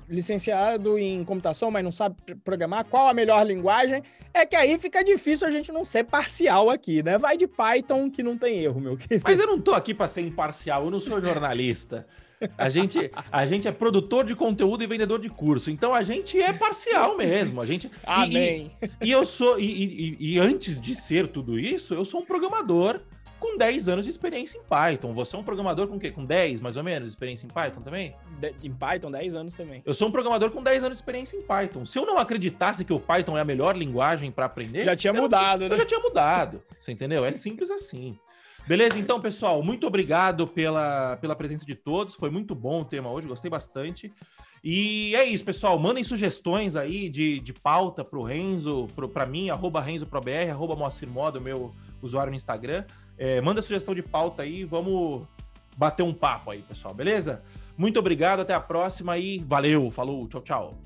licenciado em computação, mas não sabe programar, qual a melhor linguagem. É que aí fica difícil a gente não ser parcial aqui, né? Vai de Python que não tem erro, meu querido. Mas eu não tô aqui para ser imparcial, eu não sou jornalista. [laughs] A gente, a gente é produtor de conteúdo e vendedor de curso, então a gente é parcial mesmo. A gente. Amém. E, e, e eu sou. E, e, antes de ser tudo isso, eu sou um programador com 10 anos de experiência em Python. Você é um programador com o quê? Com 10, mais ou menos, de experiência em Python também? De, em Python, 10 anos também. Eu sou um programador com 10 anos de experiência em Python. Se eu não acreditasse que o Python é a melhor linguagem para aprender... Já tinha mudado, eu, né? Eu já tinha mudado, você entendeu? É simples assim. Beleza? Então, pessoal, muito obrigado pela, pela presença de todos. Foi muito bom o tema hoje, gostei bastante. E é isso, pessoal. Mandem sugestões aí de, de pauta pro Renzo, para mim, arroba RenzoProBR, arroba Moacir Moda, meu usuário no Instagram. É, manda sugestão de pauta aí, vamos bater um papo aí, pessoal, beleza? Muito obrigado, até a próxima e valeu, falou, tchau, tchau.